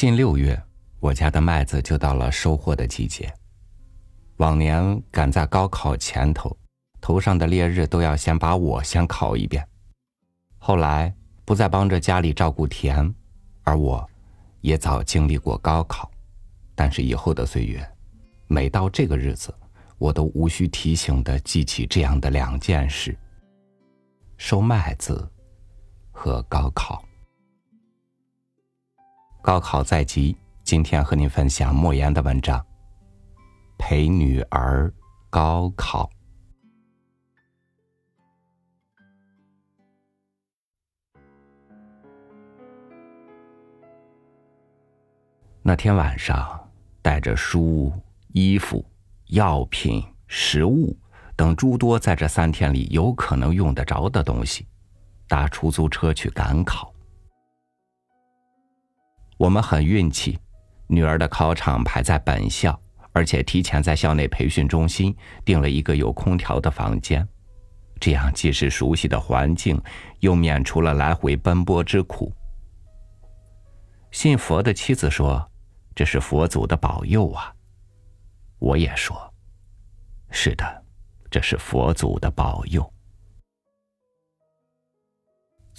近六月，我家的麦子就到了收获的季节。往年赶在高考前头，头上的烈日都要先把我先烤一遍。后来不再帮着家里照顾田，而我，也早经历过高考。但是以后的岁月，每到这个日子，我都无需提醒的记起这样的两件事：收麦子和高考。高考在即，今天和您分享莫言的文章《陪女儿高考》。那天晚上，带着书、衣服、药品、食物等诸多在这三天里有可能用得着的东西，搭出租车去赶考。我们很运气，女儿的考场排在本校，而且提前在校内培训中心订了一个有空调的房间，这样既是熟悉的环境，又免除了来回奔波之苦。信佛的妻子说：“这是佛祖的保佑啊。”我也说：“是的，这是佛祖的保佑。”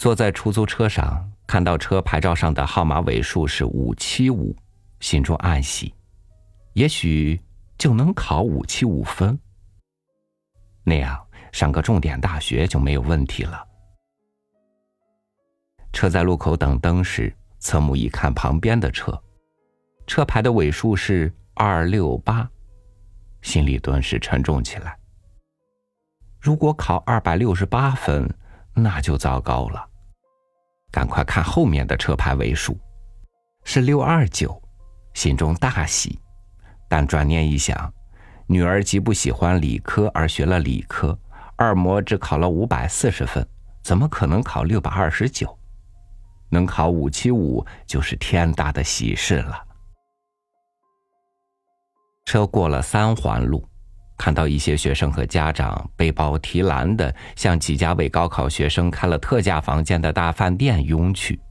坐在出租车上。看到车牌照上的号码尾数是五七五，心中暗喜，也许就能考五七五分。那样上个重点大学就没有问题了。车在路口等灯时，侧目一看旁边的车，车牌的尾数是二六八，心里顿时沉重起来。如果考二百六十八分，那就糟糕了。赶快看后面的车牌尾数，是六二九，心中大喜。但转念一想，女儿极不喜欢理科而学了理科，二模只考了五百四十分，怎么可能考六百二十九？能考五七五就是天大的喜事了。车过了三环路。看到一些学生和家长背包提篮的，向几家为高考学生开了特价房间的大饭店涌去。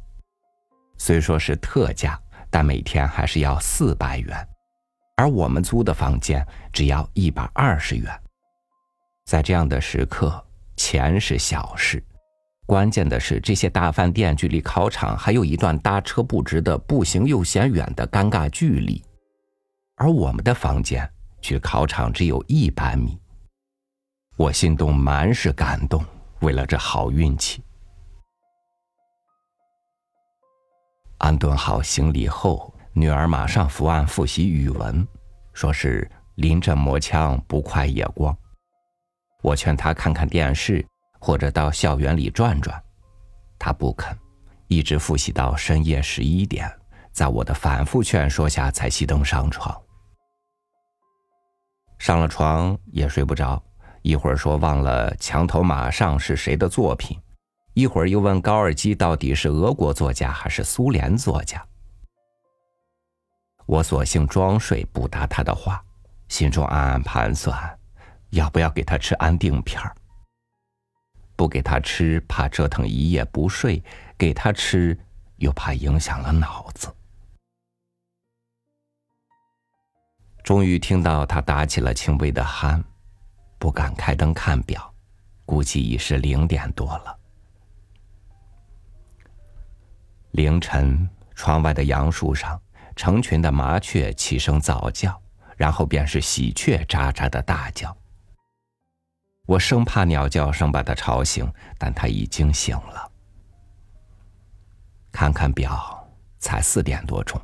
虽说是特价，但每天还是要四百元，而我们租的房间只要一百二十元。在这样的时刻，钱是小事，关键的是这些大饭店距离考场还有一段搭车不值的、步行又嫌远的尴尬距离，而我们的房间。距考场只有一百米，我心中满是感动。为了这好运气，安顿好行李后，女儿马上伏案复习语文，说是临阵磨枪，不快也光。我劝她看看电视，或者到校园里转转，她不肯，一直复习到深夜十一点，在我的反复劝说下，才熄灯上床。上了床也睡不着，一会儿说忘了《墙头马上》是谁的作品，一会儿又问高尔基到底是俄国作家还是苏联作家。我索性装睡不答他的话，心中暗暗盘算，要不要给他吃安定片儿。不给他吃，怕折腾一夜不睡；给他吃，又怕影响了脑子。终于听到他打起了轻微的鼾，不敢开灯看表，估计已是零点多了。凌晨，窗外的杨树上，成群的麻雀齐声早叫，然后便是喜鹊喳喳的大叫。我生怕鸟叫声把它吵醒，但它已经醒了。看看表，才四点多钟。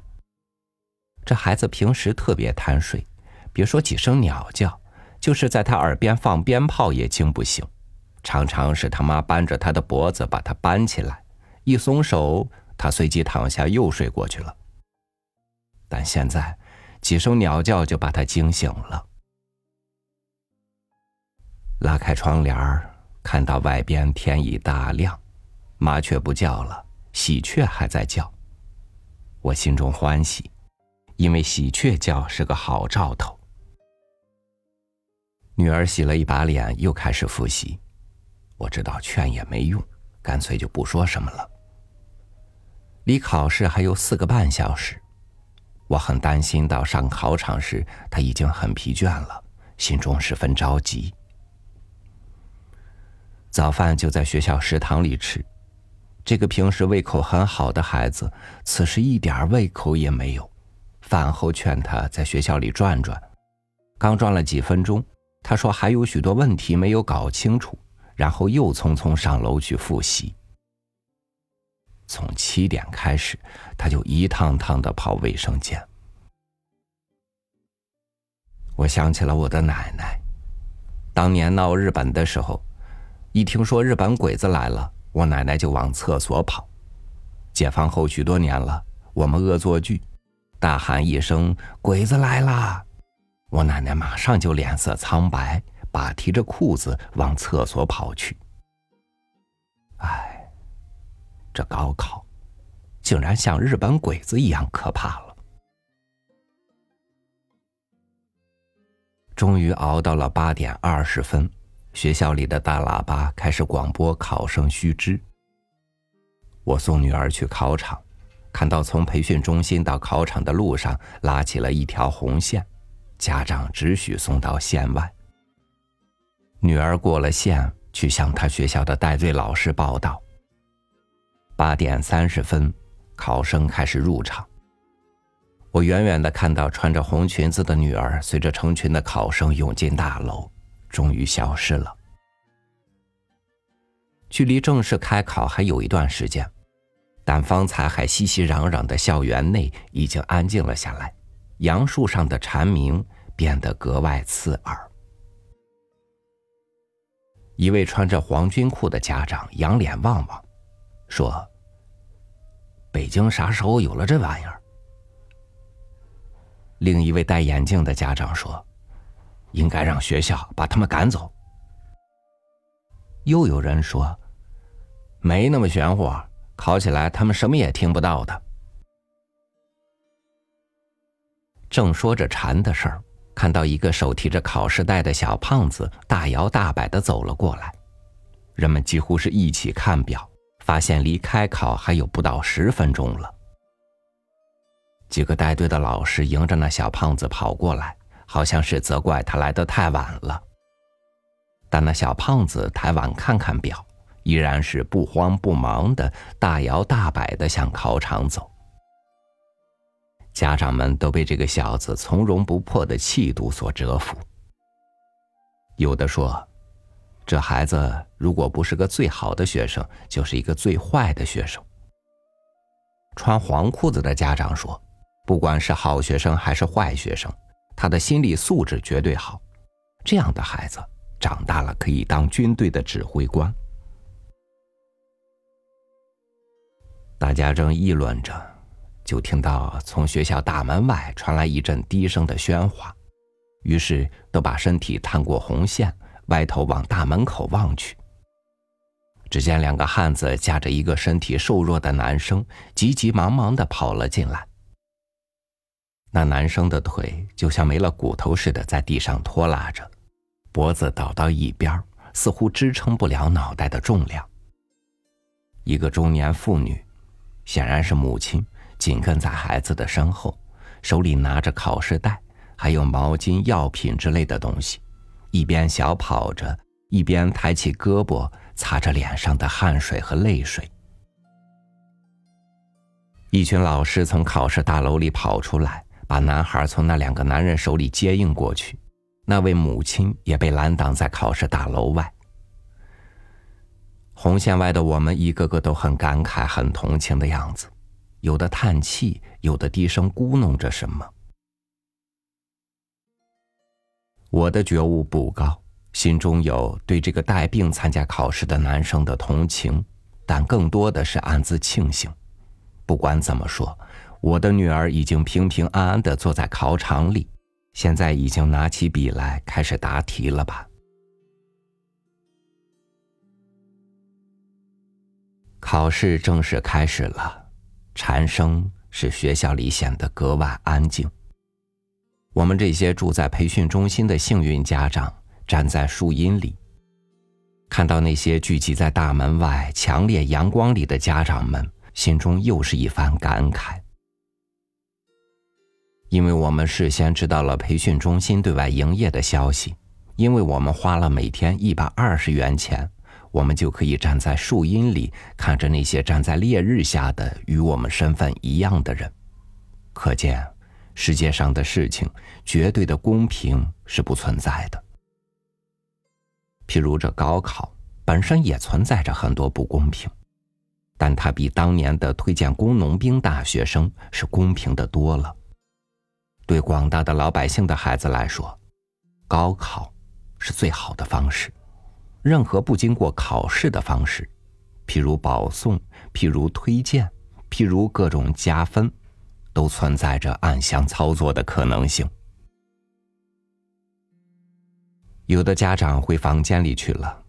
这孩子平时特别贪睡，别说几声鸟叫，就是在他耳边放鞭炮也惊不醒，常常是他妈扳着他的脖子把他搬起来，一松手，他随即躺下又睡过去了。但现在，几声鸟叫就把他惊醒了。拉开窗帘看到外边天已大亮，麻雀不叫了，喜鹊还在叫，我心中欢喜。因为喜鹊叫是个好兆头。女儿洗了一把脸，又开始复习。我知道劝也没用，干脆就不说什么了。离考试还有四个半小时，我很担心到上考场时他已经很疲倦了，心中十分着急。早饭就在学校食堂里吃，这个平时胃口很好的孩子，此时一点胃口也没有。饭后劝他在学校里转转，刚转了几分钟，他说还有许多问题没有搞清楚，然后又匆匆上楼去复习。从七点开始，他就一趟趟的跑卫生间。我想起了我的奶奶，当年闹日本的时候，一听说日本鬼子来了，我奶奶就往厕所跑。解放后许多年了，我们恶作剧，大喊一声“鬼子来啦”，我奶奶马上就脸色苍白，把提着裤子往厕所跑去。唉。这高考，竟然像日本鬼子一样可怕了。终于熬到了八点二十分，学校里的大喇叭开始广播考生须知。我送女儿去考场，看到从培训中心到考场的路上拉起了一条红线，家长只许送到线外。女儿过了线，去向她学校的带队老师报道。八点三十分，考生开始入场。我远远的看到穿着红裙子的女儿随着成群的考生涌进大楼，终于消失了。距离正式开考还有一段时间，但方才还熙熙攘攘的校园内已经安静了下来，杨树上的蝉鸣变得格外刺耳。一位穿着黄军裤的家长仰脸望望。说：“北京啥时候有了这玩意儿？”另一位戴眼镜的家长说：“应该让学校把他们赶走。”又有人说：“没那么玄乎，考起来他们什么也听不到的。”正说着馋的事儿，看到一个手提着考试袋的小胖子大摇大摆的走了过来，人们几乎是一起看表。发现离开考还有不到十分钟了，几个带队的老师迎着那小胖子跑过来，好像是责怪他来的太晚了。但那小胖子抬晚看看表，依然是不慌不忙的大摇大摆的向考场走。家长们都被这个小子从容不迫的气度所折服，有的说。这孩子如果不是个最好的学生，就是一个最坏的学生。穿黄裤子的家长说：“不管是好学生还是坏学生，他的心理素质绝对好。这样的孩子长大了可以当军队的指挥官。”大家正议论着，就听到从学校大门外传来一阵低声的喧哗，于是都把身体探过红线。歪头往大门口望去，只见两个汉子架着一个身体瘦弱的男生，急急忙忙的跑了进来。那男生的腿就像没了骨头似的，在地上拖拉着，脖子倒到一边，似乎支撑不了脑袋的重量。一个中年妇女，显然是母亲，紧跟在孩子的身后，手里拿着考试袋，还有毛巾、药品之类的东西。一边小跑着，一边抬起胳膊擦着脸上的汗水和泪水。一群老师从考试大楼里跑出来，把男孩从那两个男人手里接应过去。那位母亲也被拦挡在考试大楼外。红线外的我们，一个个都很感慨、很同情的样子，有的叹气，有的低声咕哝着什么。我的觉悟不高，心中有对这个带病参加考试的男生的同情，但更多的是暗自庆幸。不管怎么说，我的女儿已经平平安安的坐在考场里，现在已经拿起笔来开始答题了吧？考试正式开始了，蝉声使学校里显得格外安静。我们这些住在培训中心的幸运家长，站在树荫里，看到那些聚集在大门外强烈阳光里的家长们，心中又是一番感慨。因为我们事先知道了培训中心对外营业的消息，因为我们花了每天一百二十元钱，我们就可以站在树荫里看着那些站在烈日下的与我们身份一样的人。可见，世界上的事情绝对的公平是不存在的。譬如这高考本身也存在着很多不公平，但它比当年的推荐工农兵大学生是公平的多了。对广大的老百姓的孩子来说，高考是最好的方式。任何不经过考试的方式，譬如保送，譬如推荐，譬如各种加分，都存在着暗箱操作的可能性。有的家长回房间里去了，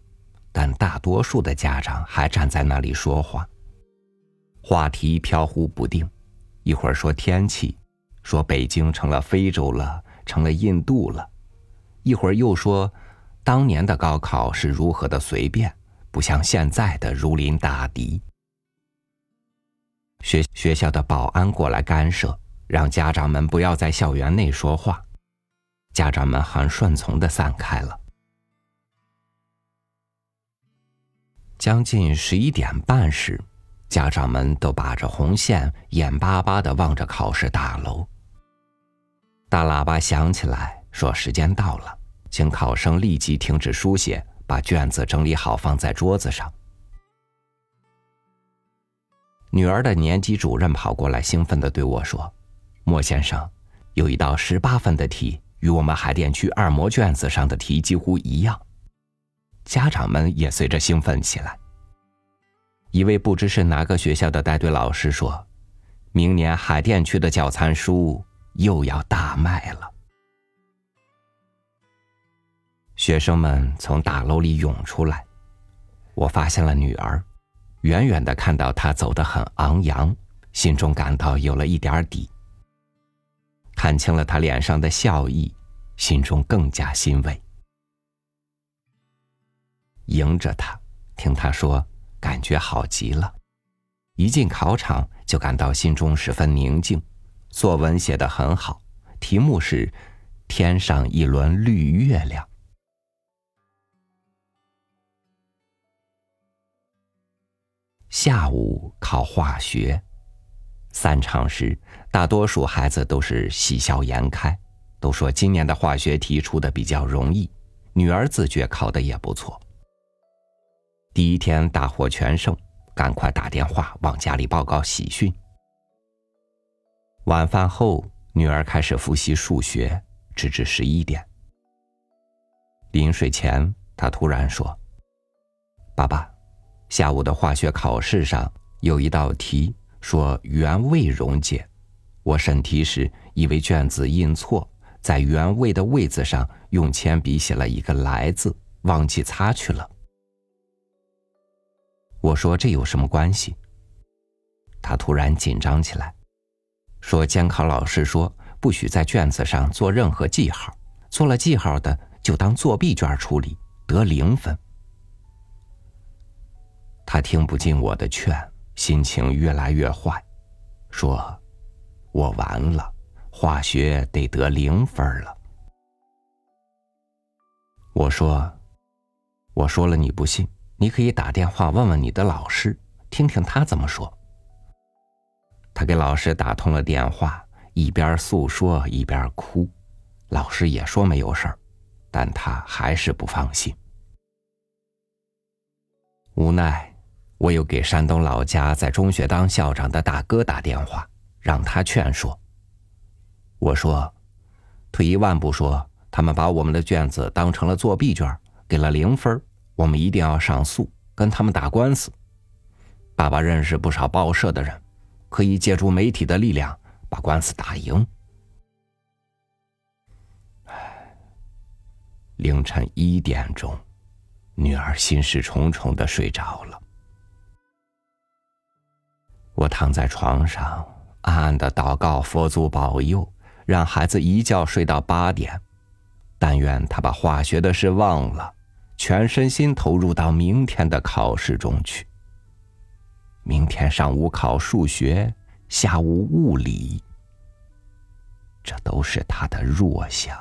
但大多数的家长还站在那里说话。话题飘忽不定，一会儿说天气，说北京成了非洲了，成了印度了；一会儿又说当年的高考是如何的随便，不像现在的如临大敌。学学校的保安过来干涉，让家长们不要在校园内说话。家长们很顺从的散开了。将近十一点半时，家长们都把着红线，眼巴巴的望着考试大楼。大喇叭响起来，说时间到了，请考生立即停止书写，把卷子整理好放在桌子上。女儿的年级主任跑过来，兴奋的对我说：“莫先生，有一道十八分的题。”与我们海淀区二模卷子上的题几乎一样，家长们也随着兴奋起来。一位不知是哪个学校的带队老师说：“明年海淀区的教参书又要大卖了。”学生们从大楼里涌出来，我发现了女儿，远远的看到她走得很昂扬，心中感到有了一点底。看清了他脸上的笑意，心中更加欣慰。迎着他，听他说，感觉好极了。一进考场，就感到心中十分宁静。作文写得很好，题目是“天上一轮绿月亮”。下午考化学。散场时，大多数孩子都是喜笑颜开，都说今年的化学题出的比较容易。女儿自觉考的也不错。第一天大获全胜，赶快打电话往家里报告喜讯。晚饭后，女儿开始复习数学，直至十一点。临睡前，她突然说：“爸爸，下午的化学考试上有一道题。”说原位溶解，我审题时以为卷子印错，在原位的位子上用铅笔写了一个来字，忘记擦去了。我说这有什么关系？他突然紧张起来，说监考老师说不许在卷子上做任何记号，做了记号的就当作弊卷处理，得零分。他听不进我的劝。心情越来越坏，说：“我完了，化学得得零分了。”我说：“我说了你不信，你可以打电话问问你的老师，听听他怎么说。”他给老师打通了电话，一边诉说一边哭，老师也说没有事儿，但他还是不放心，无奈。我又给山东老家在中学当校长的大哥打电话，让他劝说。我说：“退一万步说，他们把我们的卷子当成了作弊卷，给了零分，我们一定要上诉，跟他们打官司。爸爸认识不少报社的人，可以借助媒体的力量把官司打赢。”凌晨一点钟，女儿心事重重的睡着了。我躺在床上，暗暗的祷告佛祖保佑，让孩子一觉睡到八点。但愿他把化学的事忘了，全身心投入到明天的考试中去。明天上午考数学，下午物理。这都是他的弱项。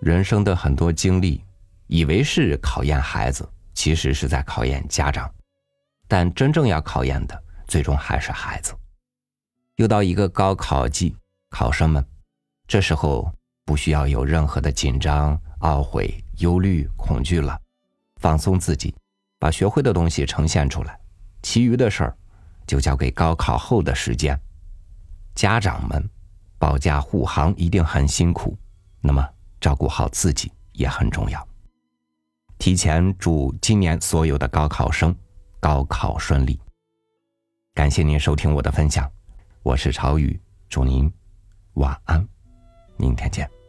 人生的很多经历，以为是考验孩子，其实是在考验家长。但真正要考验的，最终还是孩子。又到一个高考季，考生们，这时候不需要有任何的紧张、懊悔、忧虑、恐惧了，放松自己，把学会的东西呈现出来，其余的事儿就交给高考后的时间。家长们保驾护航一定很辛苦，那么。照顾好自己也很重要。提前祝今年所有的高考生高考顺利。感谢您收听我的分享，我是朝雨，祝您晚安，明天见。